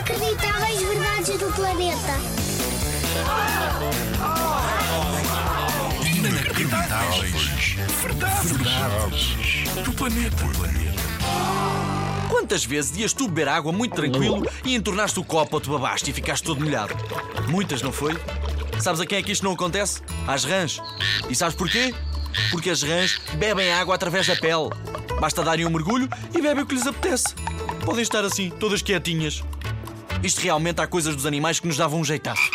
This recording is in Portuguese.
Inacreditáveis verdades do planeta. Inacreditáveis. Verdades. Do planeta. Quantas vezes ias tu beber água muito tranquilo e entornaste o copo ou te babaste e ficaste todo molhado? Muitas, não foi? Sabes a quem é que isto não acontece? Às rãs. E sabes porquê? Porque as rãs bebem água através da pele. Basta darem um mergulho e bebem o que lhes apetece. Podem estar assim, todas quietinhas. Isto realmente há coisas dos animais que nos davam um jeitaço.